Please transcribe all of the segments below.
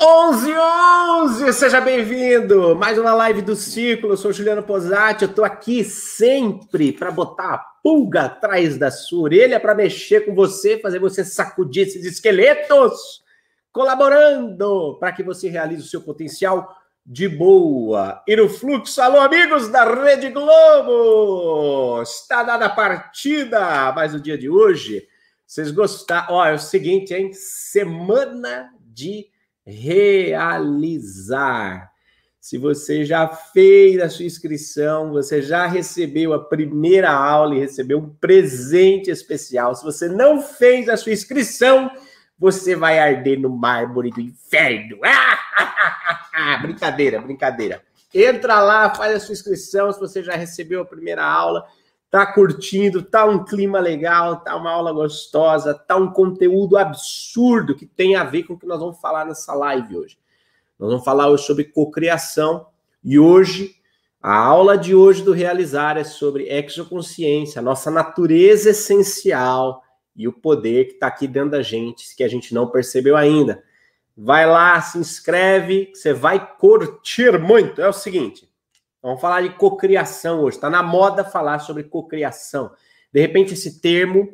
11 11, seja bem-vindo! Mais uma live do Ciclo. Eu sou Juliano Posati. Eu tô aqui sempre para botar a pulga atrás da sua orelha para mexer com você, fazer você sacudir esses esqueletos, colaborando para que você realize o seu potencial de boa. E no fluxo, alô, amigos da Rede Globo! Está dada a partida, mas no dia de hoje, vocês gostaram? Ó, é o seguinte, hein? Semana de realizar. Se você já fez a sua inscrição, você já recebeu a primeira aula e recebeu um presente especial. Se você não fez a sua inscrição, você vai arder no mármore do inferno. brincadeira, brincadeira. Entra lá, faz a sua inscrição. Se você já recebeu a primeira aula, tá curtindo, tá um clima legal, tá uma aula gostosa, tá um conteúdo absurdo que tem a ver com o que nós vamos falar nessa live hoje. Nós vamos falar hoje sobre cocriação e hoje a aula de hoje do realizar é sobre exoconsciência, a nossa natureza essencial e o poder que está aqui dentro da gente, que a gente não percebeu ainda. Vai lá, se inscreve, você vai curtir muito. É o seguinte, Vamos falar de cocriação hoje. Está na moda falar sobre cocriação. De repente, esse termo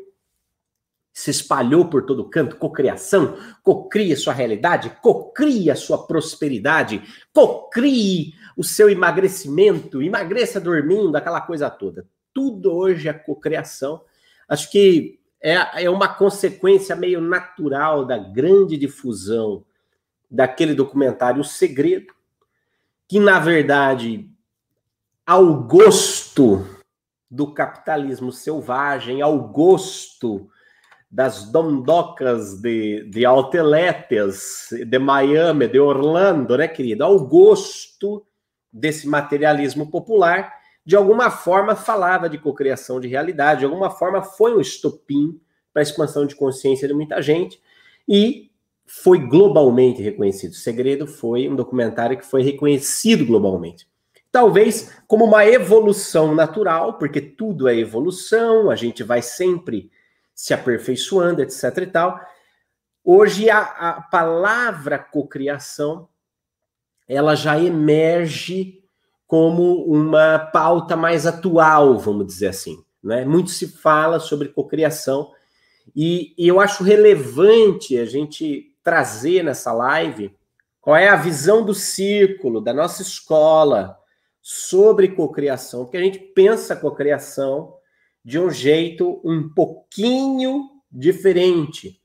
se espalhou por todo canto. Cocriação, cocria sua realidade, cocria sua prosperidade, cocrie o seu emagrecimento, emagreça dormindo, aquela coisa toda. Tudo hoje é cocriação. Acho que é, é uma consequência meio natural da grande difusão daquele documentário O Segredo, que na verdade ao gosto do capitalismo selvagem, ao gosto das dondocas de, de Alteletes, de Miami, de Orlando, né, querido? Ao gosto desse materialismo popular, de alguma forma falava de cocriação de realidade, de alguma forma foi um estopim para a expansão de consciência de muita gente e foi globalmente reconhecido. O Segredo foi um documentário que foi reconhecido globalmente. Talvez como uma evolução natural, porque tudo é evolução, a gente vai sempre se aperfeiçoando, etc e tal. Hoje a, a palavra cocriação ela já emerge como uma pauta mais atual, vamos dizer assim. Né? Muito se fala sobre cocriação e, e eu acho relevante a gente trazer nessa live qual é a visão do círculo, da nossa escola, sobre cocriação, porque a gente pensa cocriação de um jeito um pouquinho diferente,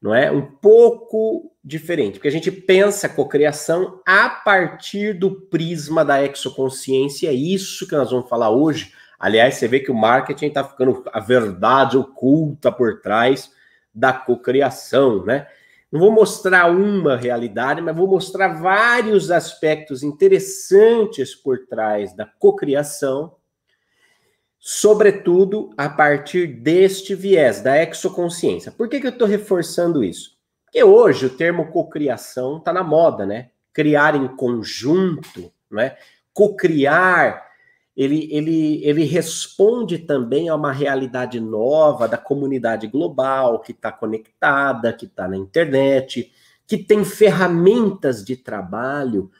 não é? Um pouco diferente, porque a gente pensa cocriação a partir do prisma da exoconsciência, é isso que nós vamos falar hoje. Aliás, você vê que o marketing está ficando a verdade oculta por trás da cocriação, né? Não vou mostrar uma realidade, mas vou mostrar vários aspectos interessantes por trás da cocriação, sobretudo a partir deste viés da exoconsciência. Por que, que eu estou reforçando isso? Porque hoje o termo cocriação está na moda, né? Criar em conjunto, né? Cocriar ele, ele, ele responde também a uma realidade nova da comunidade global que está conectada, que está na internet, que tem ferramentas de trabalho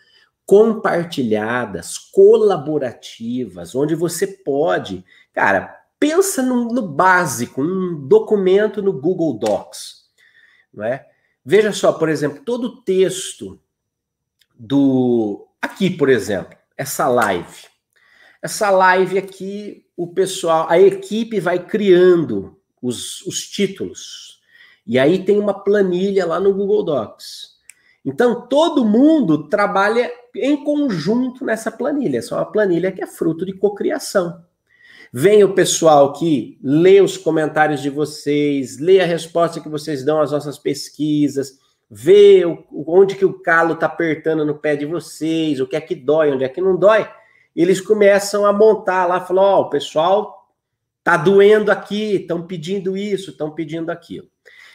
compartilhadas, colaborativas, onde você pode, cara, pensa no, no básico, um documento no Google Docs, não é? Veja só, por exemplo, todo o texto do aqui, por exemplo, essa live, essa live aqui, o pessoal, a equipe vai criando os, os títulos. E aí tem uma planilha lá no Google Docs. Então, todo mundo trabalha em conjunto nessa planilha. Essa é uma planilha que é fruto de cocriação. Vem o pessoal que lê os comentários de vocês, lê a resposta que vocês dão às nossas pesquisas, vê onde que o calo está apertando no pé de vocês, o que é que dói, onde é que não dói eles começam a montar lá, falam, ó, o pessoal tá doendo aqui, estão pedindo isso, estão pedindo aquilo.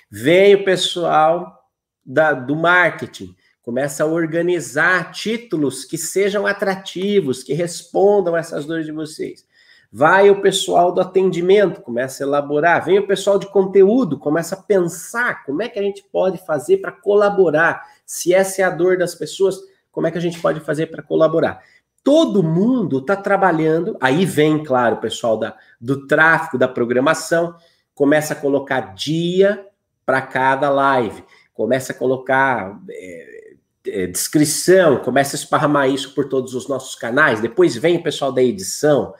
Vem o pessoal da, do marketing, começa a organizar títulos que sejam atrativos, que respondam essas dores de vocês. Vai o pessoal do atendimento, começa a elaborar. Vem o pessoal de conteúdo, começa a pensar como é que a gente pode fazer para colaborar, Se essa é a dor das pessoas, como é que a gente pode fazer para colaborar? Todo mundo está trabalhando, aí vem, claro, o pessoal da, do tráfego, da programação, começa a colocar dia para cada live, começa a colocar é, é, descrição, começa a esparramar isso por todos os nossos canais, depois vem o pessoal da edição,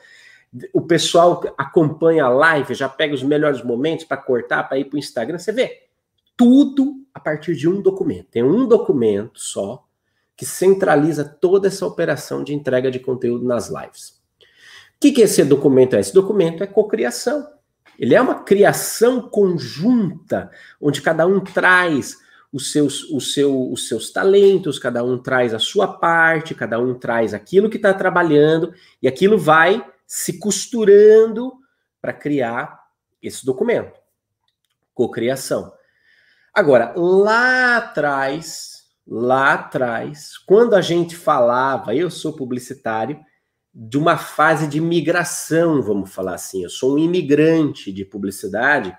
o pessoal acompanha a live, já pega os melhores momentos para cortar, para ir para o Instagram, você vê tudo a partir de um documento. Tem um documento só que centraliza toda essa operação de entrega de conteúdo nas lives. O que, que esse documento é? Esse documento é cocriação. Ele é uma criação conjunta, onde cada um traz os seus, os, seu, os seus talentos, cada um traz a sua parte, cada um traz aquilo que está trabalhando, e aquilo vai se costurando para criar esse documento. Cocriação. Agora, lá atrás, lá atrás, quando a gente falava, eu sou publicitário, de uma fase de migração, vamos falar assim. Eu sou um imigrante de publicidade,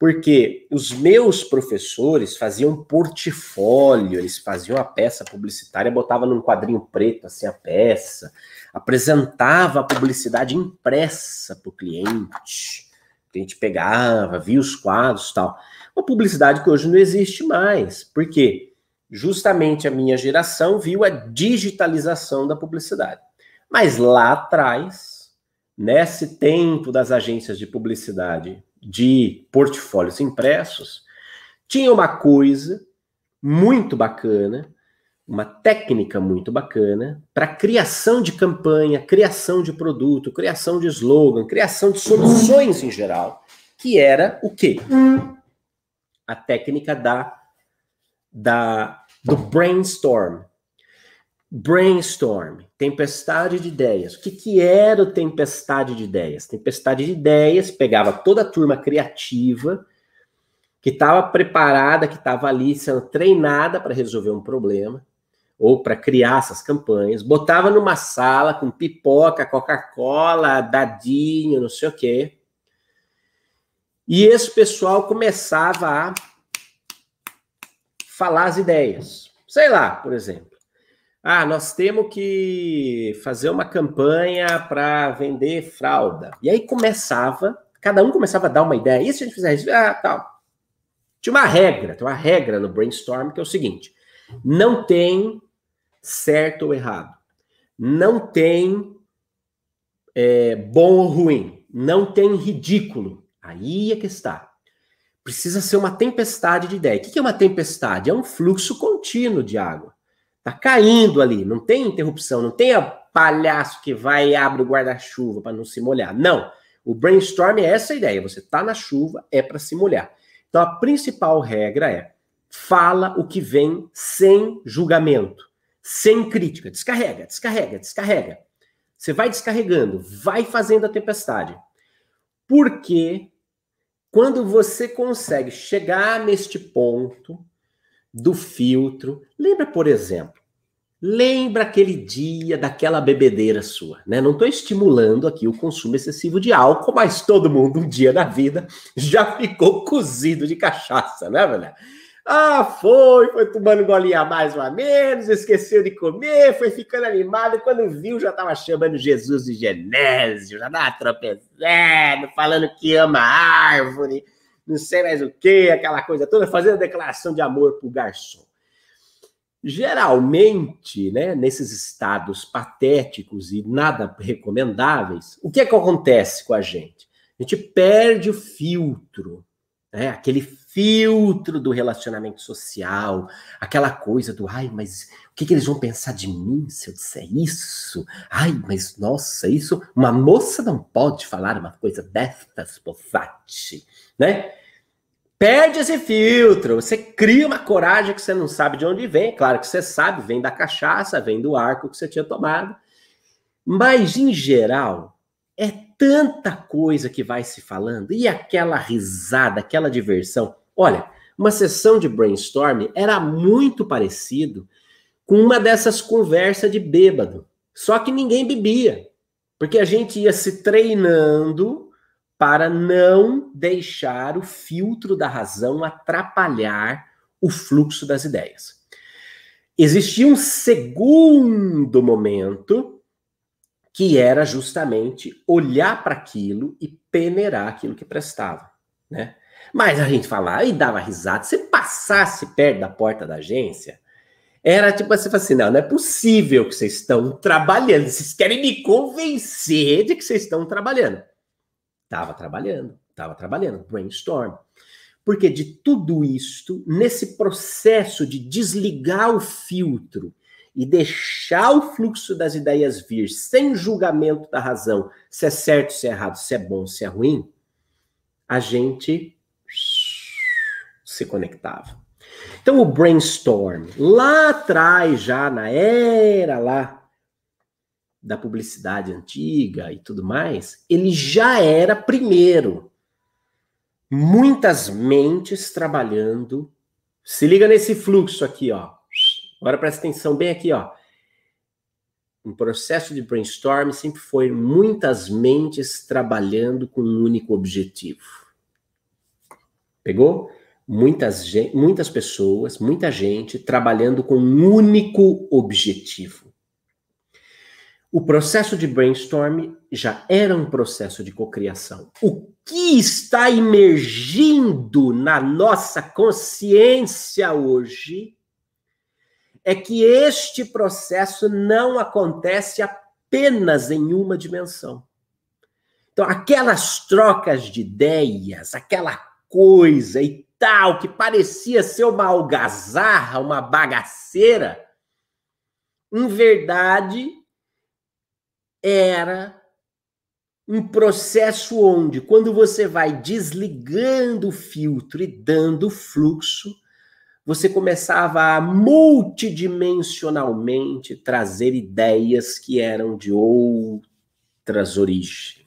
porque os meus professores faziam portfólio, eles faziam a peça publicitária, botava num quadrinho preto assim a peça, apresentava a publicidade impressa para o cliente. A gente pegava, via os quadros, tal. Uma publicidade que hoje não existe mais. Por quê? Justamente a minha geração viu a digitalização da publicidade. Mas lá atrás, nesse tempo das agências de publicidade de portfólios impressos, tinha uma coisa muito bacana, uma técnica muito bacana para criação de campanha, criação de produto, criação de slogan, criação de soluções em geral, que era o quê? A técnica da, da do brainstorm, Brainstorm, tempestade de ideias. O que, que era o tempestade de ideias? Tempestade de ideias pegava toda a turma criativa que estava preparada, que estava ali sendo treinada para resolver um problema ou para criar essas campanhas, botava numa sala com pipoca, Coca-Cola, dadinho, não sei o quê. E esse pessoal começava a falar as ideias. Sei lá, por exemplo. Ah, nós temos que fazer uma campanha para vender fralda. E aí começava, cada um começava a dar uma ideia. E se a gente fizer isso? Ah, tal. Tinha uma regra, tem uma regra no brainstorm que é o seguinte: não tem certo ou errado. Não tem é, bom ou ruim. Não tem ridículo. Aí é que está. Precisa ser uma tempestade de ideia. O que é uma tempestade? É um fluxo contínuo de água. Tá caindo ali, não tem interrupção, não tem a palhaço que vai e abre o guarda-chuva para não se molhar. Não. O brainstorm é essa ideia. Você tá na chuva, é para se molhar. Então a principal regra é: fala o que vem sem julgamento, sem crítica. Descarrega, descarrega, descarrega. Você vai descarregando, vai fazendo a tempestade. Porque quando você consegue chegar neste ponto, do filtro. Lembra, por exemplo, lembra aquele dia daquela bebedeira sua, né? Não estou estimulando aqui o consumo excessivo de álcool, mas todo mundo um dia na vida já ficou cozido de cachaça, né, velho? Ah, foi, foi tomando golinha a mais ou a menos, esqueceu de comer, foi ficando animado, quando viu já estava chamando Jesus de Genésio, já estava tropeçando, falando que ama árvore, não sei mais o que, aquela coisa toda, fazendo declaração de amor pro garçom. Geralmente, né, nesses estados patéticos e nada recomendáveis, o que é que acontece com a gente? A gente perde o filtro, né, aquele filtro do relacionamento social, aquela coisa do, ai, mas o que, que eles vão pensar de mim se eu disser isso? Ai, mas nossa, isso, uma moça não pode falar uma coisa dessas, Posati, né? Perde esse filtro, você cria uma coragem que você não sabe de onde vem. Claro que você sabe, vem da cachaça, vem do arco que você tinha tomado. Mas, em geral, é tanta coisa que vai se falando e aquela risada, aquela diversão. Olha, uma sessão de brainstorm era muito parecido com uma dessas conversas de bêbado. Só que ninguém bebia, porque a gente ia se treinando para não deixar o filtro da razão atrapalhar o fluxo das ideias. existia um segundo momento que era justamente olhar para aquilo e peneirar aquilo que prestava, né? Mas a gente falava e dava risada. Se passasse perto da porta da agência, era tipo assim, assim, não, não é possível que vocês estão trabalhando. Vocês querem me convencer de que vocês estão trabalhando. Tava trabalhando, tava trabalhando, brainstorm. Porque de tudo isto, nesse processo de desligar o filtro e deixar o fluxo das ideias vir sem julgamento da razão, se é certo, se é errado, se é bom, se é ruim, a gente se conectava. Então o brainstorm, lá atrás, já na era lá da publicidade antiga e tudo mais, ele já era primeiro. Muitas mentes trabalhando. Se liga nesse fluxo aqui, ó. Agora presta atenção bem aqui, ó. Um processo de brainstorm sempre foi muitas mentes trabalhando com um único objetivo. Pegou? Muitas, muitas pessoas, muita gente trabalhando com um único objetivo. O processo de brainstorm já era um processo de cocriação. O que está emergindo na nossa consciência hoje é que este processo não acontece apenas em uma dimensão. Então, aquelas trocas de ideias, aquela coisa e tal, que parecia ser uma algazarra, uma bagaceira, em verdade era um processo onde, quando você vai desligando o filtro e dando fluxo, você começava a multidimensionalmente trazer ideias que eram de outras origens.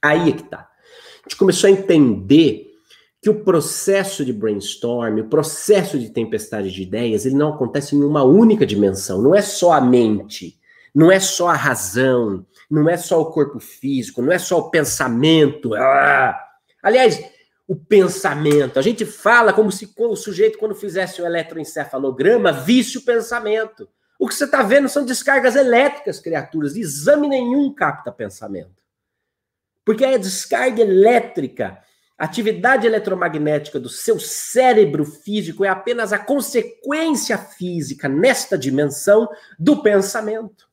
Aí é que tá. A gente começou a entender que o processo de brainstorm, o processo de tempestade de ideias, ele não acontece em uma única dimensão. Não é só a mente, não é só a razão, não é só o corpo físico, não é só o pensamento. Ah! Aliás, o pensamento. A gente fala como se o sujeito, quando fizesse o eletroencefalograma, visse o pensamento. O que você está vendo são descargas elétricas, criaturas. Exame nenhum capta pensamento. Porque é a descarga elétrica atividade eletromagnética do seu cérebro físico é apenas a consequência física nesta dimensão do pensamento.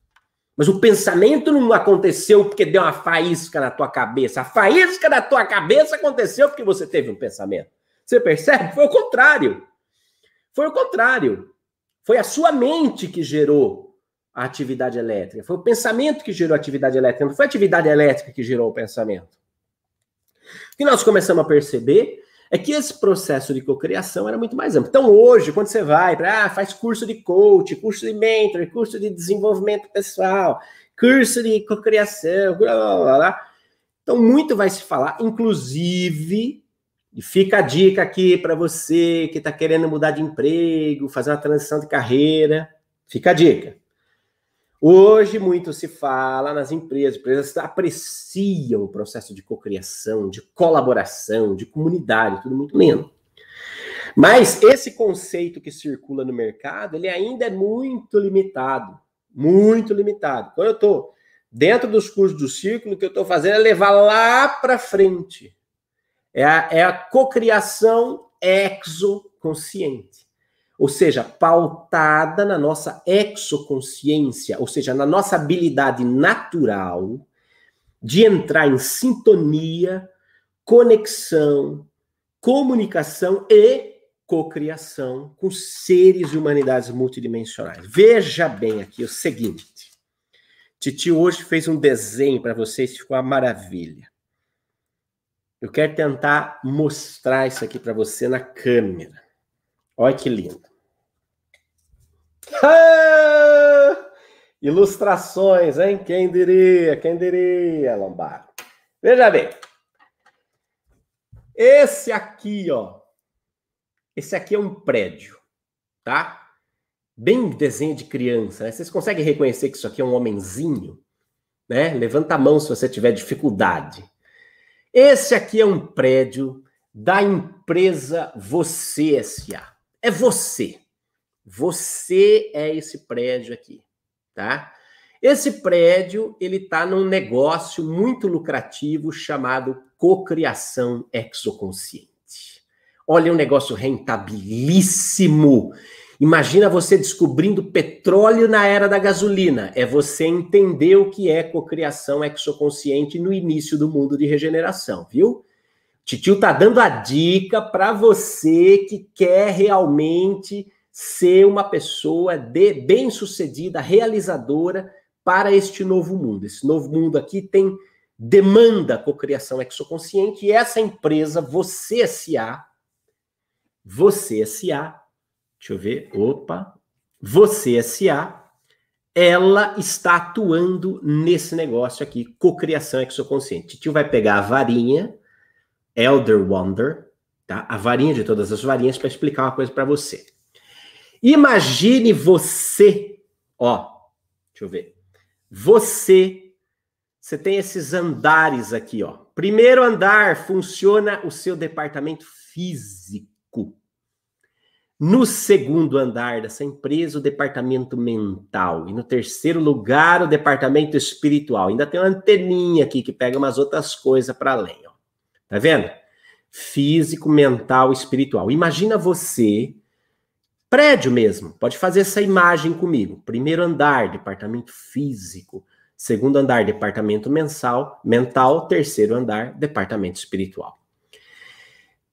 Mas o pensamento não aconteceu porque deu uma faísca na tua cabeça. A faísca na tua cabeça aconteceu porque você teve um pensamento. Você percebe? Foi o contrário. Foi o contrário. Foi a sua mente que gerou a atividade elétrica. Foi o pensamento que gerou a atividade elétrica. Não foi a atividade elétrica que gerou o pensamento. O que nós começamos a perceber é que esse processo de cocriação era muito mais amplo. Então, hoje, quando você vai para, ah, faz curso de coach, curso de mentor, curso de desenvolvimento pessoal, curso de cocriação, blá, blá, blá, blá. Então, muito vai se falar, inclusive, e fica a dica aqui para você que está querendo mudar de emprego, fazer uma transição de carreira, fica a dica. Hoje muito se fala nas empresas, as empresas apreciam o processo de cocriação, de colaboração, de comunidade, tudo muito lindo. Mas esse conceito que circula no mercado, ele ainda é muito limitado, muito limitado. Quando eu estou dentro dos cursos do círculo, o que eu estou fazendo é levar lá para frente. É a, é a cocriação exoconsciente ou seja, pautada na nossa exoconsciência, ou seja, na nossa habilidade natural de entrar em sintonia, conexão, comunicação e cocriação com seres e humanidades multidimensionais. Veja bem aqui o seguinte. Titi hoje fez um desenho para vocês, ficou uma maravilha. Eu quero tentar mostrar isso aqui para você na câmera. Olha que lindo. Ilustrações, hein? Quem diria? Quem diria, Lombardo? Veja bem. Esse aqui, ó. Esse aqui é um prédio, tá? Bem desenho de criança, né? Vocês conseguem reconhecer que isso aqui é um homenzinho? Né? Levanta a mão se você tiver dificuldade. Esse aqui é um prédio da empresa Você SA. É você. Você é esse prédio aqui, tá? Esse prédio, ele está num negócio muito lucrativo chamado cocriação exoconsciente. Olha, é um negócio rentabilíssimo. Imagina você descobrindo petróleo na era da gasolina. É você entender o que é cocriação exoconsciente no início do mundo de regeneração, viu? Titio tá dando a dica para você que quer realmente ser uma pessoa de bem-sucedida, realizadora para este novo mundo. Esse novo mundo aqui tem demanda cocriação exoconsciente e essa empresa, você SA, você SA, Deixa eu ver. Opa. Você SA, ela está atuando nesse negócio aqui, cocriação exoconsciente. Tio vai pegar a varinha, Elder Wonder, tá? A varinha de todas as varinhas para explicar uma coisa para você. Imagine você, ó, deixa eu ver. Você, você tem esses andares aqui, ó. Primeiro andar funciona o seu departamento físico. No segundo andar dessa empresa, o departamento mental. E no terceiro lugar, o departamento espiritual. Ainda tem uma anteninha aqui que pega umas outras coisas para além. Ó. Tá vendo? Físico, mental, espiritual. Imagina você, prédio mesmo, pode fazer essa imagem comigo. Primeiro andar, departamento físico. Segundo andar, departamento mensal, mental. Terceiro andar, departamento espiritual.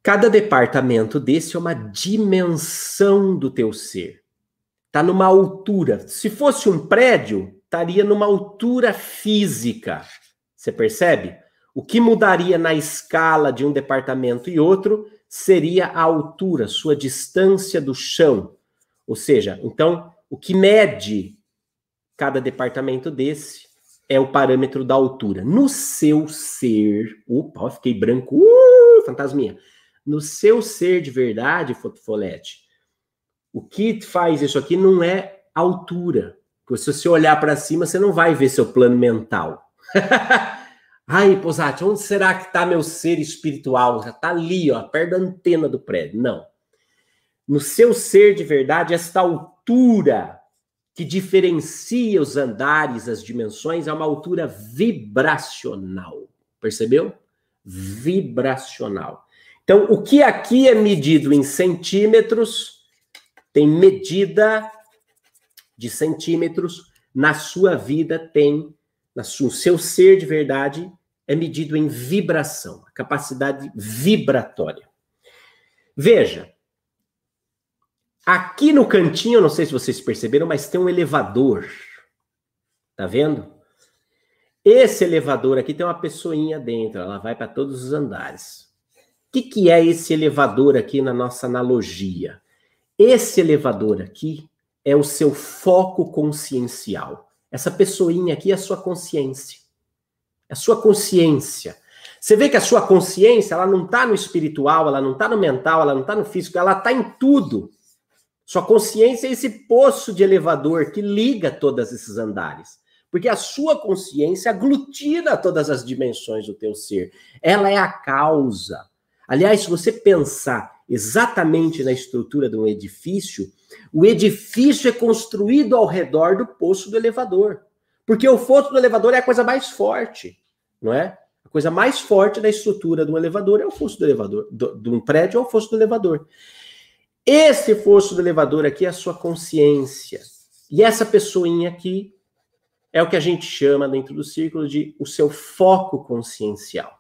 Cada departamento desse é uma dimensão do teu ser. Está numa altura. Se fosse um prédio, estaria numa altura física. Você percebe? O que mudaria na escala de um departamento e outro seria a altura, sua distância do chão. Ou seja, então, o que mede cada departamento desse é o parâmetro da altura. No seu ser. Opa, fiquei branco. Uh, fantasminha no seu ser de verdade, Fofolete, o que faz isso aqui não é altura. Porque se você olhar para cima, você não vai ver seu plano mental. Ai, Posati, onde será que está meu ser espiritual? Já está ali, ó, perto da antena do prédio. Não. No seu ser de verdade, esta altura que diferencia os andares, as dimensões, é uma altura vibracional. Percebeu? Vibracional. Então, o que aqui é medido em centímetros, tem medida de centímetros, na sua vida tem, no seu ser de verdade, é medido em vibração, capacidade vibratória. Veja, aqui no cantinho, não sei se vocês perceberam, mas tem um elevador. Tá vendo? Esse elevador aqui tem uma pessoinha dentro, ela vai para todos os andares que, que é esse elevador aqui na nossa analogia? Esse elevador aqui é o seu foco consciencial. Essa pessoinha aqui é a sua consciência. É a sua consciência. Você vê que a sua consciência, ela não está no espiritual, ela não está no mental, ela não está no físico, ela está em tudo. Sua consciência é esse poço de elevador que liga todos esses andares. Porque a sua consciência aglutina todas as dimensões do teu ser. Ela é a causa. Aliás, se você pensar exatamente na estrutura de um edifício, o edifício é construído ao redor do poço do elevador. Porque o fosso do elevador é a coisa mais forte, não é? A coisa mais forte da estrutura de um elevador é o fosso do elevador, do, de um prédio é o fosso do elevador. Esse fosso do elevador aqui é a sua consciência. E essa pessoinha aqui é o que a gente chama dentro do círculo de o seu foco consciencial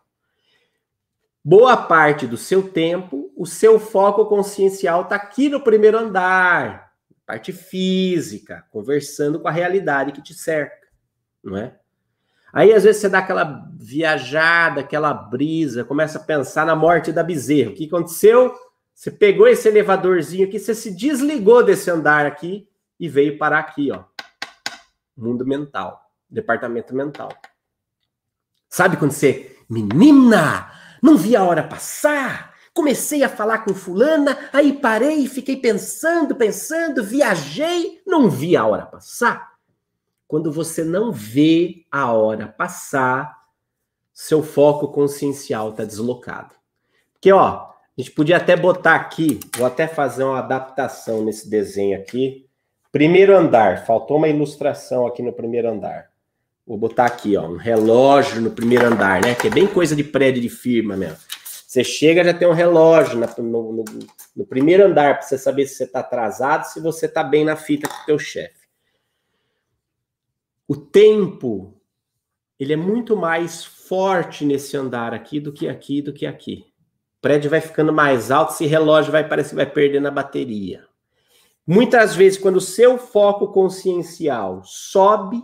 boa parte do seu tempo, o seu foco consciencial está aqui no primeiro andar, parte física, conversando com a realidade que te cerca, não é? Aí às vezes você dá aquela viajada, aquela brisa, começa a pensar na morte da bezerra. O que aconteceu? Você pegou esse elevadorzinho aqui, você se desligou desse andar aqui e veio parar aqui, ó. Mundo mental, departamento mental. Sabe quando você, menina, não vi a hora passar. Comecei a falar com fulana, aí parei fiquei pensando, pensando, viajei, não vi a hora passar. Quando você não vê a hora passar, seu foco consciencial está deslocado. Porque, ó, A gente podia até botar aqui, vou até fazer uma adaptação nesse desenho aqui. Primeiro andar, faltou uma ilustração aqui no primeiro andar. Vou botar aqui, ó, um relógio no primeiro andar, né? Que é bem coisa de prédio de firma mesmo. Você chega, já tem um relógio no, no, no primeiro andar para você saber se você está atrasado, se você está bem na fita com o teu chefe. O tempo, ele é muito mais forte nesse andar aqui do que aqui, do que aqui prédio vai ficando mais alto, esse relógio vai parecer que vai perdendo a bateria. Muitas vezes, quando o seu foco consciencial sobe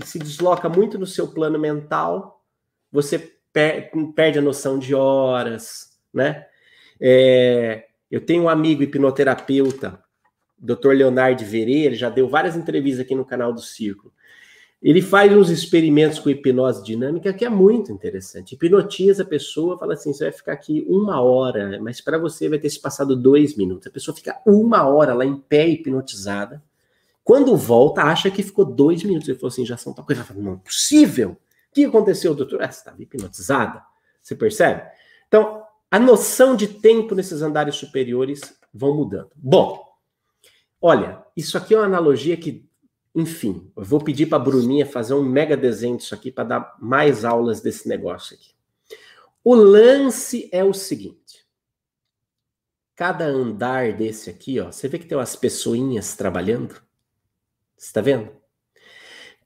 e se desloca muito no seu plano mental, você per perde a noção de horas, né? É, eu tenho um amigo hipnoterapeuta, Dr. Leonardo Verê, ele já deu várias entrevistas aqui no canal do Círculo. Ele faz uns experimentos com hipnose dinâmica que é muito interessante. Hipnotiza a pessoa, fala assim: você vai ficar aqui uma hora, mas para você vai ter se passado dois minutos. A pessoa fica uma hora lá em pé hipnotizada. Quando volta, acha que ficou dois minutos. Ele falou assim: já são tal coisa. Fala, não é possível. O que aconteceu, doutor? Ah, você estava hipnotizada. Você percebe? Então, a noção de tempo nesses andares superiores vão mudando. Bom, olha, isso aqui é uma analogia que enfim, eu vou pedir para a Bruninha fazer um mega desenho disso aqui para dar mais aulas desse negócio aqui. O lance é o seguinte: cada andar desse aqui, ó, você vê que tem umas pessoinhas trabalhando? Você está vendo?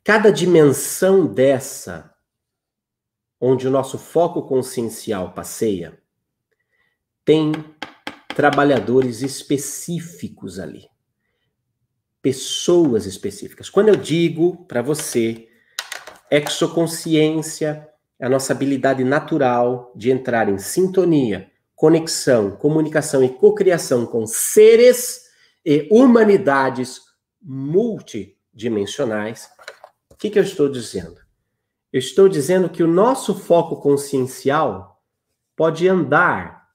Cada dimensão dessa, onde o nosso foco consciencial passeia, tem trabalhadores específicos ali pessoas específicas. Quando eu digo para você, exoconsciência a nossa habilidade natural de entrar em sintonia, conexão, comunicação e cocriação com seres e humanidades multidimensionais. O que, que eu estou dizendo? Eu estou dizendo que o nosso foco consciencial pode andar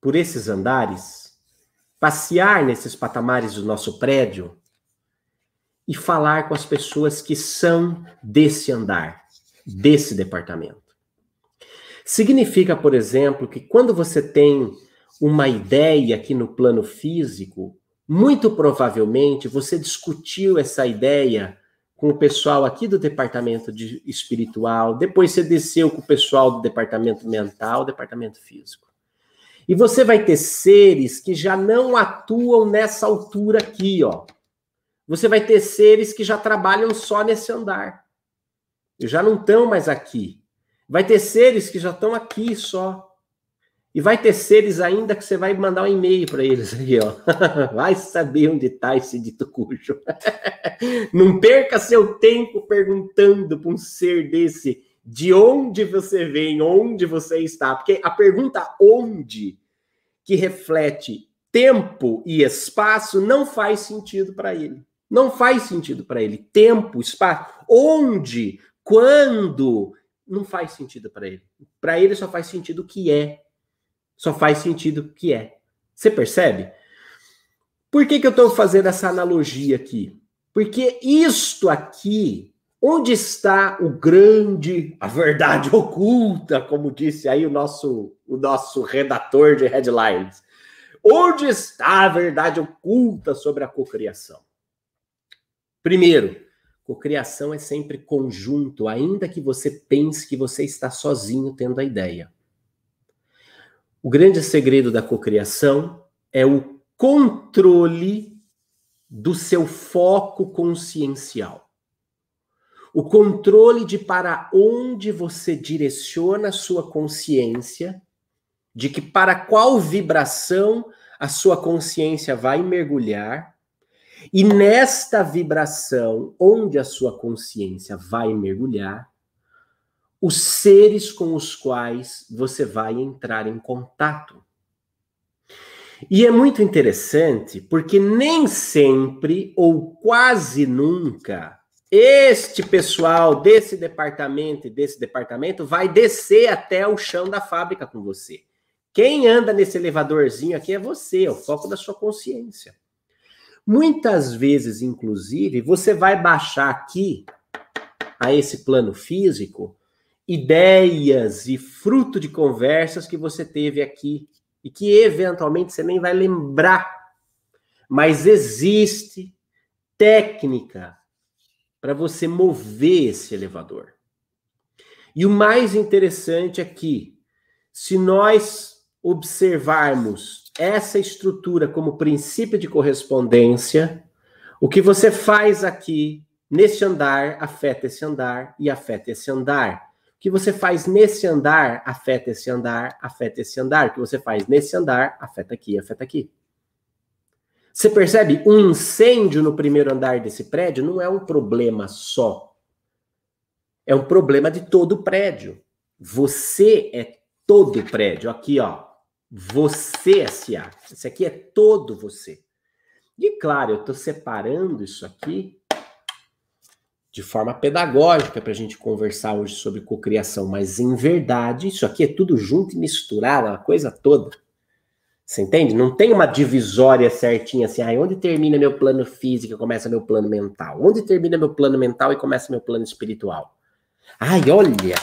por esses andares, passear nesses patamares do nosso prédio, e falar com as pessoas que são desse andar, desse departamento. Significa, por exemplo, que quando você tem uma ideia aqui no plano físico, muito provavelmente você discutiu essa ideia com o pessoal aqui do departamento de espiritual, depois você desceu com o pessoal do departamento mental, departamento físico. E você vai ter seres que já não atuam nessa altura aqui, ó. Você vai ter seres que já trabalham só nesse andar. Já não estão mais aqui. Vai ter seres que já estão aqui só. E vai ter seres ainda que você vai mandar um e-mail para eles aí, ó. Vai saber onde está esse dito cujo. Não perca seu tempo perguntando para um ser desse de onde você vem, onde você está. Porque a pergunta onde, que reflete tempo e espaço, não faz sentido para ele. Não faz sentido para ele. Tempo, espaço, onde, quando, não faz sentido para ele. Para ele só faz sentido o que é. Só faz sentido o que é. Você percebe? Por que, que eu estou fazendo essa analogia aqui? Porque isto aqui, onde está o grande, a verdade oculta, como disse aí o nosso, o nosso redator de headlines? Onde está a verdade oculta sobre a cocriação? Primeiro, cocriação é sempre conjunto, ainda que você pense que você está sozinho tendo a ideia. O grande segredo da cocriação é o controle do seu foco consciencial. O controle de para onde você direciona a sua consciência, de que para qual vibração a sua consciência vai mergulhar e nesta vibração, onde a sua consciência vai mergulhar, os seres com os quais você vai entrar em contato. E é muito interessante porque nem sempre ou quase nunca este pessoal desse departamento e desse departamento vai descer até o chão da fábrica com você. Quem anda nesse elevadorzinho aqui é você, é o foco da sua consciência. Muitas vezes, inclusive, você vai baixar aqui a esse plano físico ideias e fruto de conversas que você teve aqui e que eventualmente você nem vai lembrar. Mas existe técnica para você mover esse elevador. E o mais interessante aqui, se nós observarmos essa estrutura como princípio de correspondência, o que você faz aqui nesse andar afeta esse andar e afeta esse andar. O que você faz nesse andar afeta esse andar, afeta esse andar. O que você faz nesse andar afeta aqui, afeta aqui. Você percebe? Um incêndio no primeiro andar desse prédio não é um problema só. É um problema de todo o prédio. Você é todo o prédio. Aqui, ó. Você, SA. Esse aqui é todo você. E claro, eu estou separando isso aqui de forma pedagógica para a gente conversar hoje sobre cocriação, mas em verdade, isso aqui é tudo junto e misturado, uma coisa toda. Você entende? Não tem uma divisória certinha assim, ah, onde termina meu plano físico e começa meu plano mental? Onde termina meu plano mental e começa meu plano espiritual? Ai, olha,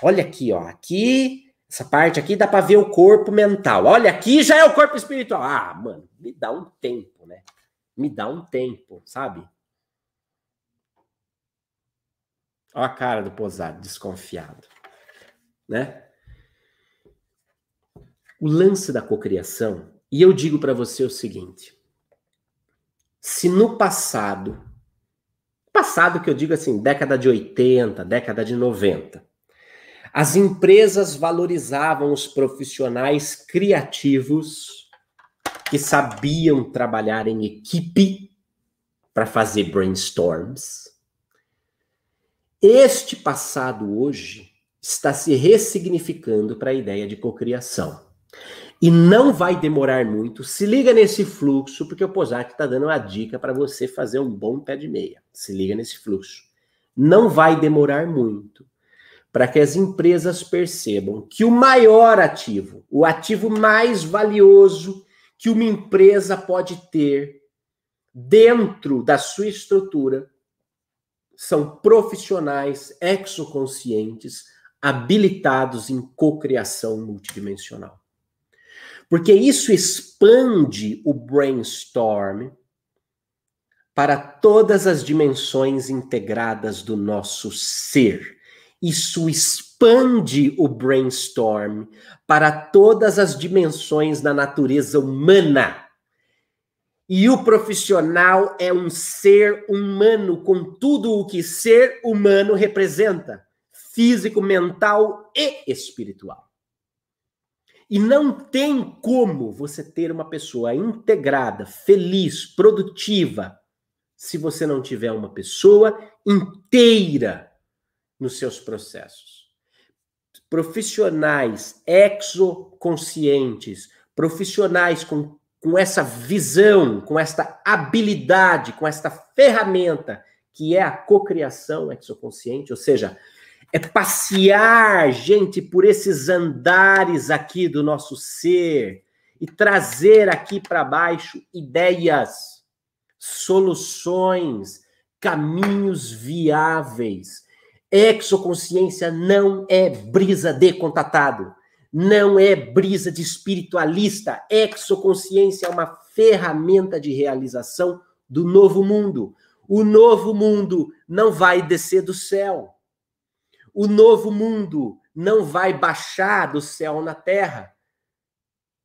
olha aqui, ó, aqui, essa parte aqui dá para ver o corpo mental. Olha, aqui já é o corpo espiritual. Ah, mano, me dá um tempo, né? Me dá um tempo, sabe? Olha a cara do posado, desconfiado. Né? O lance da cocriação, e eu digo para você o seguinte: se no passado, passado que eu digo assim, década de 80, década de 90, as empresas valorizavam os profissionais criativos que sabiam trabalhar em equipe para fazer brainstorms este passado hoje está se ressignificando para a ideia de cocriação. E não vai demorar muito. Se liga nesse fluxo, porque o Pozak está dando uma dica para você fazer um bom pé de meia. Se liga nesse fluxo. Não vai demorar muito para que as empresas percebam que o maior ativo, o ativo mais valioso que uma empresa pode ter dentro da sua estrutura são profissionais exoconscientes habilitados em cocriação multidimensional. Porque isso expande o brainstorm para todas as dimensões integradas do nosso ser. Isso expande o brainstorm para todas as dimensões da natureza humana. E o profissional é um ser humano com tudo o que ser humano representa: físico, mental e espiritual. E não tem como você ter uma pessoa integrada, feliz, produtiva, se você não tiver uma pessoa inteira nos seus processos. Profissionais exoconscientes, profissionais com com essa visão, com esta habilidade, com esta ferramenta que é a cocriação exoconsciente, ou seja, é passear, gente, por esses andares aqui do nosso ser e trazer aqui para baixo ideias, soluções, caminhos viáveis. Exoconsciência não é brisa de contatado não é brisa de espiritualista. Exoconsciência é uma ferramenta de realização do novo mundo. O novo mundo não vai descer do céu. O novo mundo não vai baixar do céu na terra.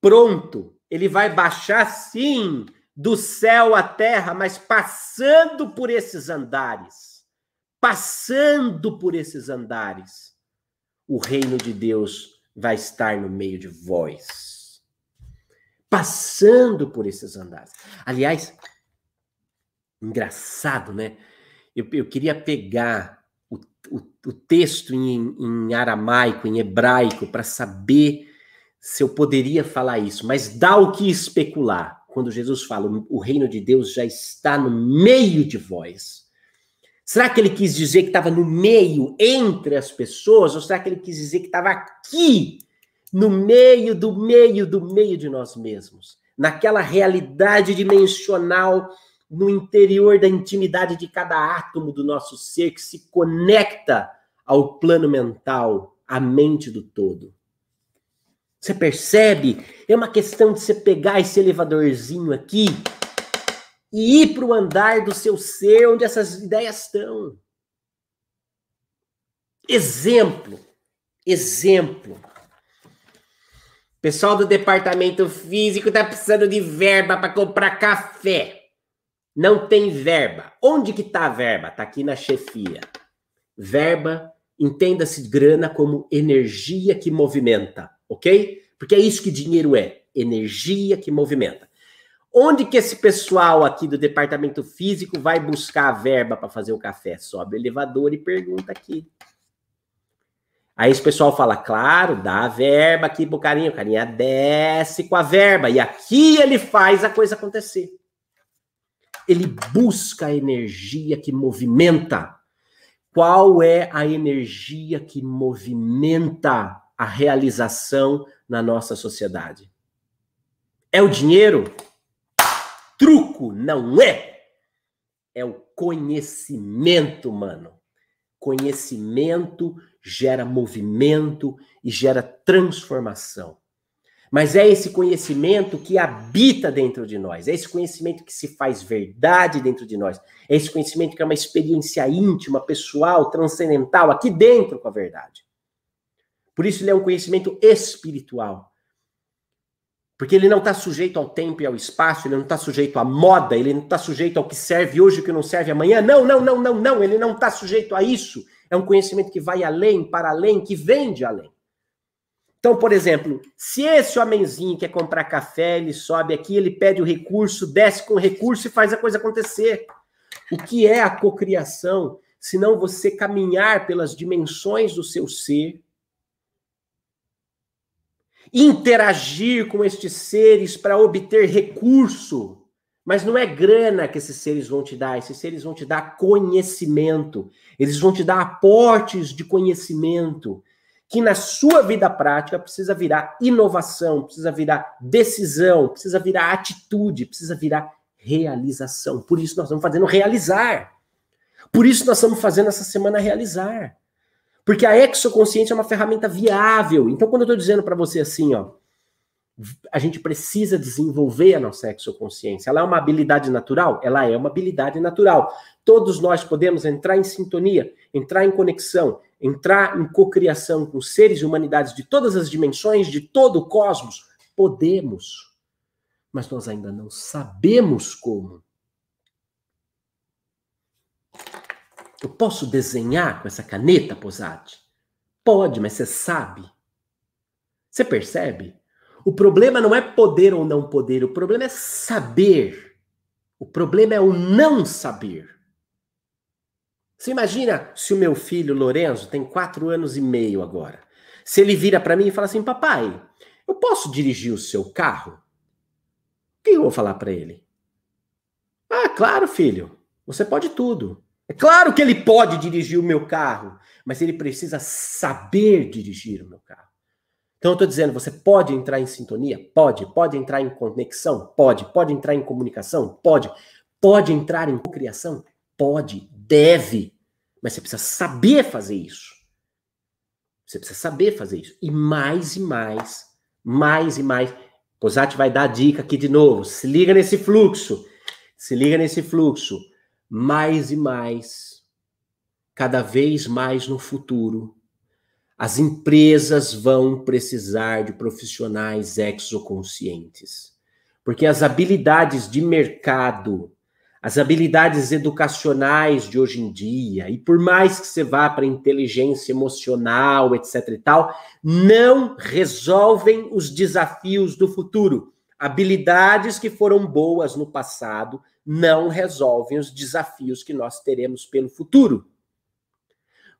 Pronto, ele vai baixar sim do céu à terra, mas passando por esses andares. Passando por esses andares. O reino de Deus vai estar no meio de vós, passando por esses andares. Aliás, engraçado, né? Eu, eu queria pegar o, o, o texto em, em aramaico, em hebraico, para saber se eu poderia falar isso, mas dá o que especular. Quando Jesus fala, o reino de Deus já está no meio de vós. Será que ele quis dizer que estava no meio, entre as pessoas? Ou será que ele quis dizer que estava aqui, no meio do meio do meio de nós mesmos? Naquela realidade dimensional, no interior da intimidade de cada átomo do nosso ser, que se conecta ao plano mental, à mente do todo. Você percebe? É uma questão de você pegar esse elevadorzinho aqui e ir para o andar do seu ser onde essas ideias estão. Exemplo. Exemplo. Pessoal do departamento físico está precisando de verba para comprar café. Não tem verba. Onde que está a verba? Está aqui na chefia. Verba, entenda-se grana como energia que movimenta, ok? Porque é isso que dinheiro é, energia que movimenta. Onde que esse pessoal aqui do departamento físico vai buscar a verba para fazer o café? Sobe o elevador e pergunta aqui. Aí esse pessoal fala, claro, dá a verba aqui pro carinha, o carinha desce com a verba, e aqui ele faz a coisa acontecer. Ele busca a energia que movimenta. Qual é a energia que movimenta a realização na nossa sociedade? É o dinheiro? Truco, não é. É o conhecimento, mano. Conhecimento gera movimento e gera transformação. Mas é esse conhecimento que habita dentro de nós, é esse conhecimento que se faz verdade dentro de nós, é esse conhecimento que é uma experiência íntima, pessoal, transcendental, aqui dentro com a verdade. Por isso ele é um conhecimento espiritual. Porque ele não está sujeito ao tempo e ao espaço, ele não está sujeito à moda, ele não está sujeito ao que serve hoje e o que não serve amanhã. Não, não, não, não, não, ele não está sujeito a isso. É um conhecimento que vai além, para além, que vem de além. Então, por exemplo, se esse homenzinho quer comprar café, ele sobe aqui, ele pede o recurso, desce com o recurso e faz a coisa acontecer. O que é a cocriação, se não você caminhar pelas dimensões do seu ser, interagir com estes seres para obter recurso, mas não é grana que esses seres vão te dar, esses seres vão te dar conhecimento, eles vão te dar aportes de conhecimento, que na sua vida prática precisa virar inovação, precisa virar decisão, precisa virar atitude, precisa virar realização. Por isso nós estamos fazendo realizar. Por isso nós estamos fazendo essa semana realizar. Porque a exoconsciência é uma ferramenta viável. Então, quando eu estou dizendo para você assim, ó, a gente precisa desenvolver a nossa exoconsciência. Ela é uma habilidade natural? Ela é uma habilidade natural. Todos nós podemos entrar em sintonia, entrar em conexão, entrar em cocriação com seres e humanidades de todas as dimensões, de todo o cosmos. Podemos. Mas nós ainda não sabemos como. Eu posso desenhar com essa caneta, Posati? Pode, mas você sabe. Você percebe? O problema não é poder ou não poder, o problema é saber. O problema é o não saber. Você imagina se o meu filho Lorenzo tem quatro anos e meio agora. Se ele vira para mim e fala assim, papai, eu posso dirigir o seu carro? O que eu vou falar para ele? Ah, claro, filho. Você pode tudo. É claro que ele pode dirigir o meu carro, mas ele precisa saber dirigir o meu carro. Então eu estou dizendo, você pode entrar em sintonia? Pode. Pode entrar em conexão? Pode. Pode entrar em comunicação? Pode. Pode entrar em criação? Pode. Deve. Mas você precisa saber fazer isso. Você precisa saber fazer isso. E mais e mais, mais e mais. Posati vai dar a dica aqui de novo. Se liga nesse fluxo. Se liga nesse fluxo. Mais e mais, cada vez mais no futuro, as empresas vão precisar de profissionais exoconscientes. Porque as habilidades de mercado, as habilidades educacionais de hoje em dia, e por mais que você vá para inteligência emocional, etc e tal, não resolvem os desafios do futuro. Habilidades que foram boas no passado não resolvem os desafios que nós teremos pelo futuro.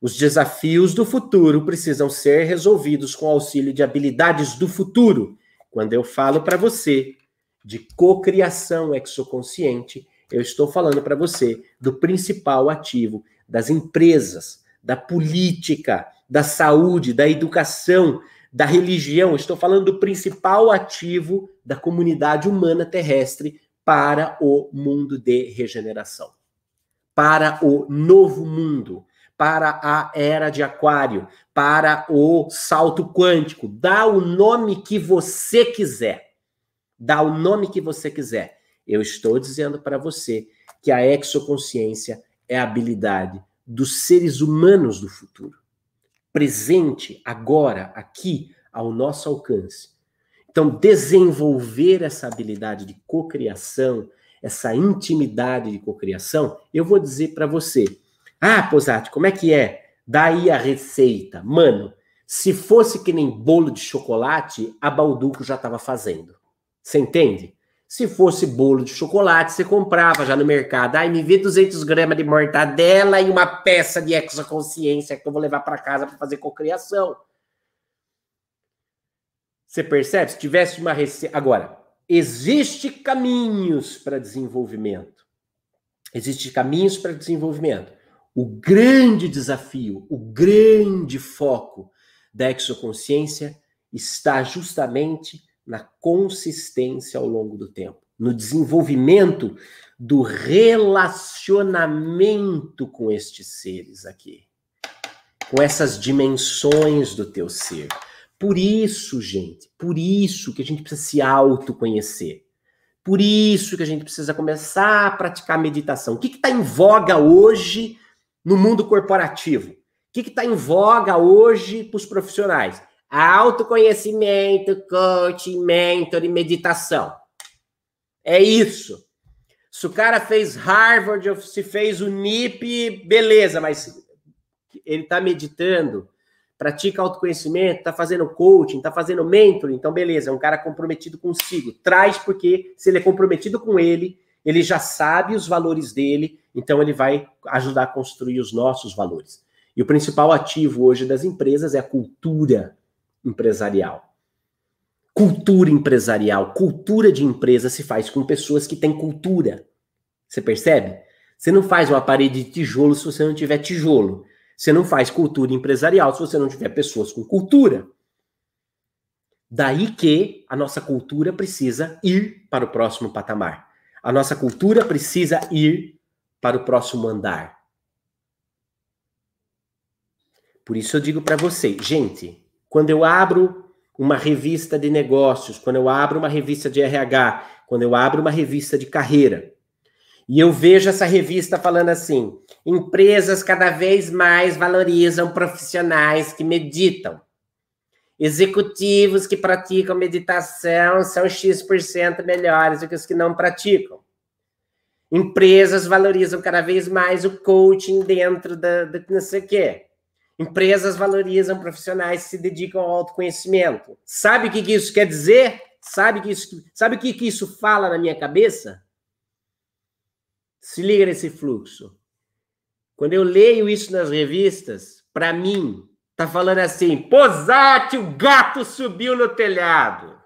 Os desafios do futuro precisam ser resolvidos com auxílio de habilidades do futuro. Quando eu falo para você de cocriação exoconsciente, eu estou falando para você do principal ativo das empresas, da política, da saúde, da educação, da religião. estou falando do principal ativo da comunidade humana terrestre para o mundo de regeneração, para o novo mundo para a era de Aquário, para o salto quântico. Dá o nome que você quiser. Dá o nome que você quiser. Eu estou dizendo para você que a exoconsciência é a habilidade dos seres humanos do futuro. Presente, agora, aqui, ao nosso alcance. Então, desenvolver essa habilidade de cocriação, essa intimidade de cocriação, eu vou dizer para você. Ah, Posati, como é que é? Daí a receita. Mano, se fosse que nem bolo de chocolate, a Balduco já estava fazendo. Você entende? Se fosse bolo de chocolate, você comprava já no mercado. Ai, me vê 200 gramas de mortadela e uma peça de exoconsciência que eu vou levar para casa para fazer cocriação. Você percebe? Se tivesse uma receita. Agora, existe caminhos para desenvolvimento. Existem caminhos para desenvolvimento. O grande desafio, o grande foco da exoconsciência está justamente na consistência ao longo do tempo, no desenvolvimento do relacionamento com estes seres aqui, com essas dimensões do teu ser. Por isso, gente, por isso que a gente precisa se autoconhecer. Por isso que a gente precisa começar a praticar meditação. O que está em voga hoje no mundo corporativo? O que está em voga hoje para os profissionais? Autoconhecimento, coaching, mentor e meditação. É isso. Se o cara fez Harvard se fez o NIP, beleza, mas ele está meditando, pratica autoconhecimento, está fazendo coaching, está fazendo mentoring, então beleza, é um cara comprometido consigo. Traz porque se ele é comprometido com ele, ele já sabe os valores dele, então ele vai ajudar a construir os nossos valores. E o principal ativo hoje das empresas é a cultura empresarial. Cultura empresarial, cultura de empresa se faz com pessoas que têm cultura. Você percebe? Você não faz uma parede de tijolo se você não tiver tijolo. Você não faz cultura empresarial se você não tiver pessoas com cultura. Daí que a nossa cultura precisa ir para o próximo patamar. A nossa cultura precisa ir para o próximo andar. Por isso eu digo para você, gente, quando eu abro uma revista de negócios, quando eu abro uma revista de RH, quando eu abro uma revista de carreira, e eu vejo essa revista falando assim: empresas cada vez mais valorizam profissionais que meditam. Executivos que praticam meditação são X% melhores do que os que não praticam. Empresas valorizam cada vez mais o coaching dentro da, da não sei o quê. Empresas valorizam profissionais que se dedicam ao autoconhecimento. Sabe o que, que isso quer dizer? Sabe, que isso, sabe o que, que isso fala na minha cabeça? Se liga nesse fluxo. Quando eu leio isso nas revistas, para mim, tá falando assim: Posate, o gato subiu no telhado.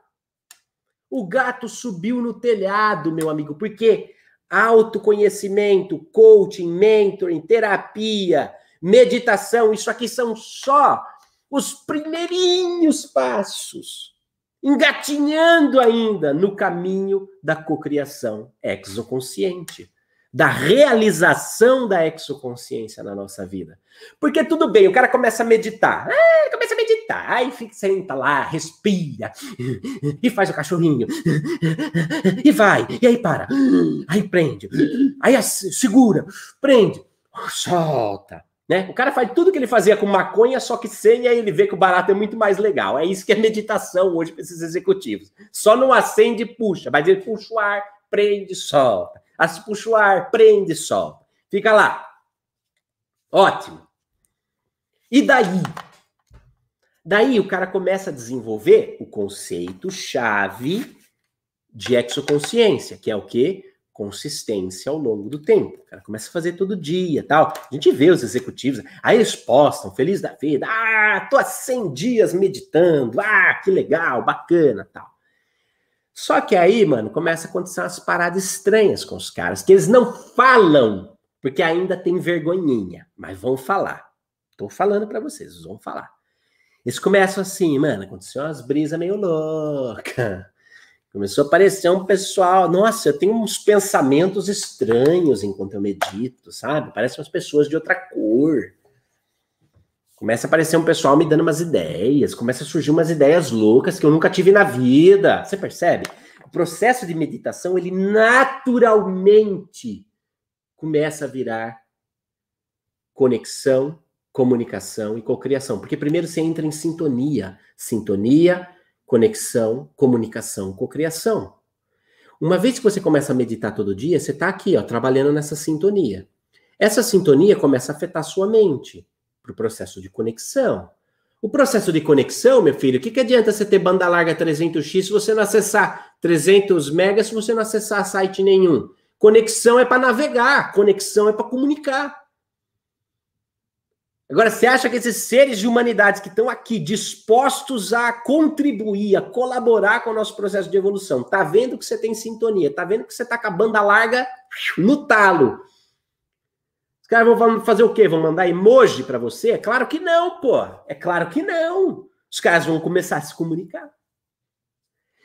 O gato subiu no telhado, meu amigo, porque autoconhecimento, coaching, mentoring, terapia, meditação, isso aqui são só os primeirinhos passos, engatinhando ainda no caminho da cocriação exoconsciente, da realização da exoconsciência na nossa vida. Porque tudo bem, o cara começa a meditar, ah, começa a meditar, aí fica, senta lá, respira, e faz o cachorrinho, e vai, e aí para, aí prende, aí segura, prende, solta. Né? O cara faz tudo que ele fazia com maconha, só que sem, aí ele vê que o barato é muito mais legal. É isso que é meditação hoje para esses executivos. Só não acende e puxa, mas ele puxa o ar, prende e solta. Assim puxa o ar, prende solta. Fica lá. Ótimo. E daí? Daí o cara começa a desenvolver o conceito chave de exoconsciência, que é o quê? consistência ao longo do tempo. O cara começa a fazer todo dia, tal. A gente vê os executivos, aí eles postam, feliz da vida, ah, tô há 100 dias meditando, ah, que legal, bacana, tal. Só que aí, mano, começa a acontecer umas paradas estranhas com os caras, que eles não falam, porque ainda tem vergonhinha, mas vão falar. Tô falando para vocês, vão falar. Eles começam assim, mano, aconteceu umas brisas meio loucas. Começou a aparecer um pessoal, nossa, eu tenho uns pensamentos estranhos enquanto eu medito, sabe? Parecem umas pessoas de outra cor. Começa a aparecer um pessoal me dando umas ideias, começa a surgir umas ideias loucas que eu nunca tive na vida. Você percebe? O processo de meditação, ele naturalmente começa a virar conexão, comunicação e cocriação. Porque primeiro você entra em sintonia. Sintonia, conexão, comunicação, cocriação. Uma vez que você começa a meditar todo dia, você está aqui, ó, trabalhando nessa sintonia. Essa sintonia começa a afetar sua mente para o processo de conexão. O processo de conexão, meu filho, o que, que adianta você ter banda larga 300x se você não acessar 300 megas, se você não acessar site nenhum? Conexão é para navegar, conexão é para comunicar. Agora, você acha que esses seres de humanidade que estão aqui dispostos a contribuir, a colaborar com o nosso processo de evolução, tá vendo que você tem sintonia, tá vendo que você tá com a banda larga no talo, caras vão fazer o quê? Vão mandar emoji para você? É claro que não, pô. É claro que não. Os caras vão começar a se comunicar.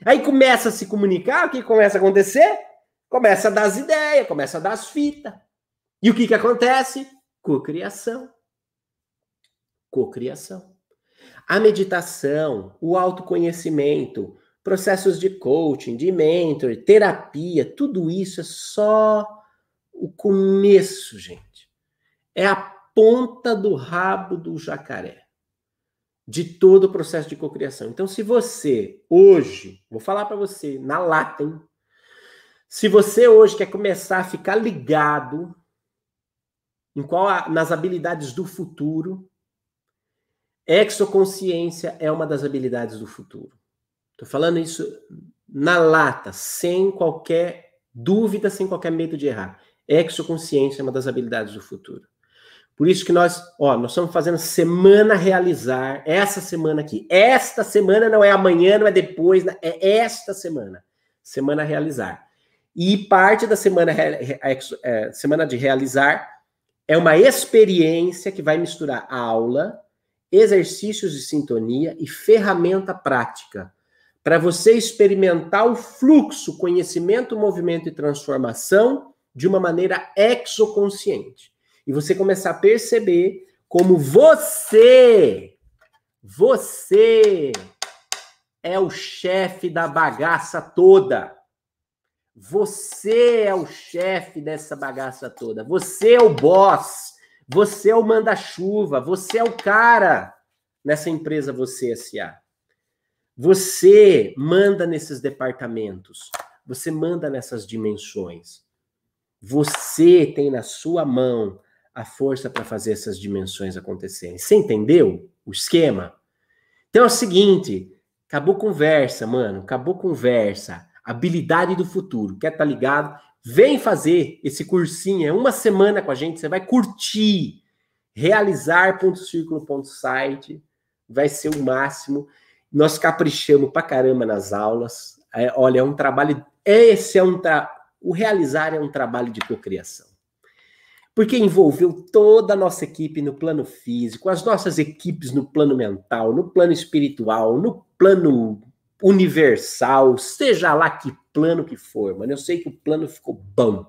Aí começa a se comunicar, o que começa a acontecer? Começa a dar as ideias, começa a dar as fitas. E o que que acontece? Cocriação. Cocriação. A meditação, o autoconhecimento, processos de coaching, de mentor, terapia, tudo isso é só o começo, gente é a ponta do rabo do jacaré de todo o processo de cocriação. Então, se você hoje, vou falar para você na lata, hein? Se você hoje quer começar a ficar ligado em qual a, nas habilidades do futuro, exoconsciência é uma das habilidades do futuro. Estou falando isso na lata, sem qualquer dúvida, sem qualquer medo de errar. Exoconsciência é uma das habilidades do futuro. Por isso que nós, ó, nós estamos fazendo semana realizar, essa semana aqui. Esta semana não é amanhã, não é depois, é esta semana. Semana realizar. E parte da semana, é, semana de realizar é uma experiência que vai misturar aula, exercícios de sintonia e ferramenta prática para você experimentar o fluxo, conhecimento, movimento e transformação de uma maneira exoconsciente e você começar a perceber como você, você é o chefe da bagaça toda. Você é o chefe dessa bagaça toda. Você é o boss. Você é o manda-chuva. Você é o cara nessa empresa Você SA. Você manda nesses departamentos. Você manda nessas dimensões. Você tem na sua mão a força para fazer essas dimensões acontecerem. Você entendeu o esquema? Então é o seguinte, acabou conversa, mano, acabou conversa. Habilidade do futuro. Quer tá ligado? Vem fazer esse cursinho, é uma semana com a gente, você vai curtir. Realizar.círculo.site vai ser o máximo. Nós caprichamos pra caramba nas aulas. É, olha, é um trabalho. Esse é um tra... O realizar é um trabalho de cocriação porque envolveu toda a nossa equipe no plano físico, as nossas equipes no plano mental, no plano espiritual, no plano universal, seja lá que plano que for, mano. Eu sei que o plano ficou bom,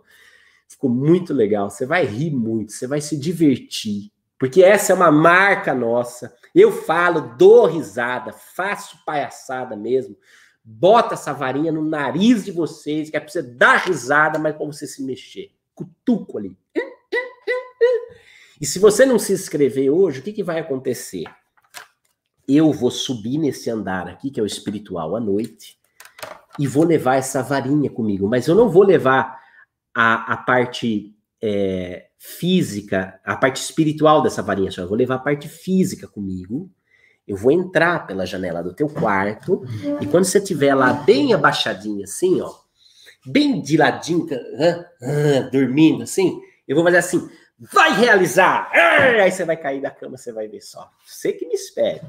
ficou muito legal. Você vai rir muito, você vai se divertir, porque essa é uma marca nossa. Eu falo, dou risada, faço palhaçada mesmo. Bota essa varinha no nariz de vocês, que é pra você dar risada, mas pra você se mexer. Cutuco ali. E se você não se inscrever hoje, o que, que vai acontecer? Eu vou subir nesse andar aqui, que é o espiritual, à noite, e vou levar essa varinha comigo. Mas eu não vou levar a, a parte é, física, a parte espiritual dessa varinha só. Eu vou levar a parte física comigo. Eu vou entrar pela janela do teu quarto, e quando você estiver lá bem abaixadinho, assim, ó, bem de ladinho, dormindo assim, eu vou fazer assim vai realizar! Aí você vai cair da cama, você vai ver só. Você que me espere.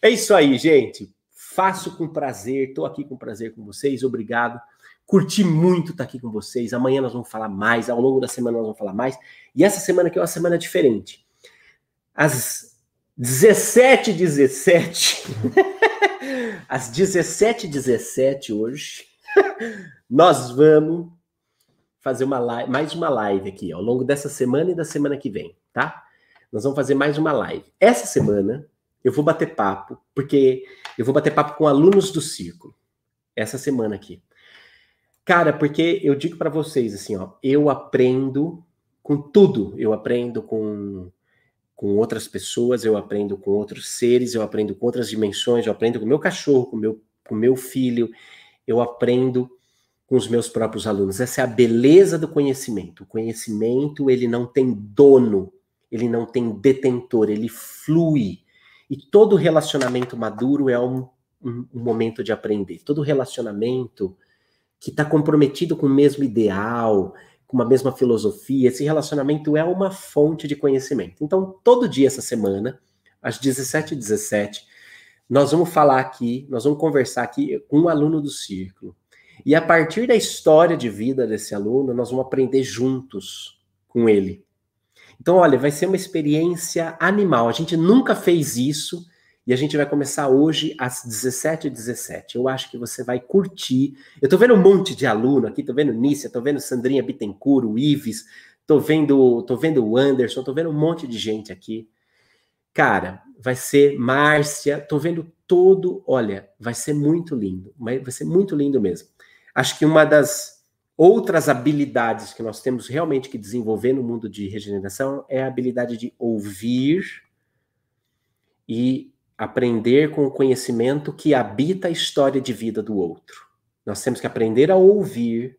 É isso aí, gente. Faço com prazer, estou aqui com prazer com vocês, obrigado. Curti muito estar aqui com vocês. Amanhã nós vamos falar mais, ao longo da semana nós vamos falar mais. E essa semana aqui é uma semana diferente. Às 17 17 às 17 17 hoje, nós vamos fazer uma live, mais uma live aqui, ao longo dessa semana e da semana que vem, tá? nós vamos fazer mais uma live. Essa semana eu vou bater papo, porque eu vou bater papo com alunos do círculo. Essa semana aqui. Cara, porque eu digo para vocês assim, ó, eu aprendo com tudo. Eu aprendo com com outras pessoas, eu aprendo com outros seres, eu aprendo com outras dimensões, eu aprendo com meu cachorro, com meu com meu filho, eu aprendo com os meus próprios alunos. Essa é a beleza do conhecimento. O conhecimento, ele não tem dono, ele não tem detentor, ele flui. E todo relacionamento maduro é um, um, um momento de aprender. Todo relacionamento que está comprometido com o mesmo ideal, com uma mesma filosofia, esse relacionamento é uma fonte de conhecimento. Então, todo dia essa semana, às 17h17, nós vamos falar aqui, nós vamos conversar aqui com um aluno do círculo. E a partir da história de vida desse aluno, nós vamos aprender juntos com ele. Então, olha, vai ser uma experiência animal. A gente nunca fez isso e a gente vai começar hoje às 17h17. Eu acho que você vai curtir. Eu tô vendo um monte de aluno aqui, tô vendo Nícia, tô vendo Sandrinha Bittencourt, o Ives, tô vendo, tô vendo o Anderson, tô vendo um monte de gente aqui. Cara, vai ser Márcia, tô vendo todo, olha, vai ser muito lindo, vai ser muito lindo mesmo. Acho que uma das outras habilidades que nós temos realmente que desenvolver no mundo de regeneração é a habilidade de ouvir e aprender com o conhecimento que habita a história de vida do outro. Nós temos que aprender a ouvir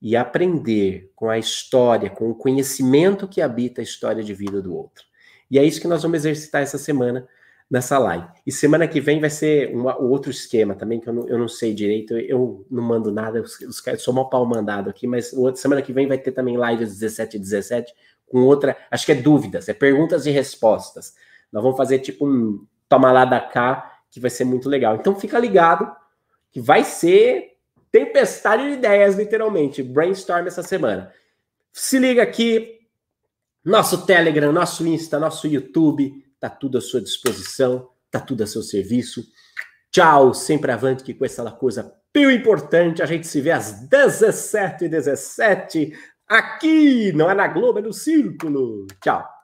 e aprender com a história, com o conhecimento que habita a história de vida do outro. E é isso que nós vamos exercitar essa semana nessa live. E semana que vem vai ser um outro esquema também, que eu não, eu não sei direito, eu não mando nada, os, os, sou mal pau mandado aqui, mas semana que vem vai ter também live às 17 e 17 com outra, acho que é dúvidas, é perguntas e respostas. Nós vamos fazer tipo um toma lá da cá, que vai ser muito legal. Então fica ligado que vai ser tempestade de ideias, literalmente, brainstorm essa semana. Se liga aqui, nosso Telegram, nosso Insta, nosso YouTube, tá tudo à sua disposição, tá tudo a seu serviço. Tchau, sempre avante que com essa coisa pio importante, a gente se vê às 17 e 17 aqui, não é na Globo, é no Círculo. Tchau.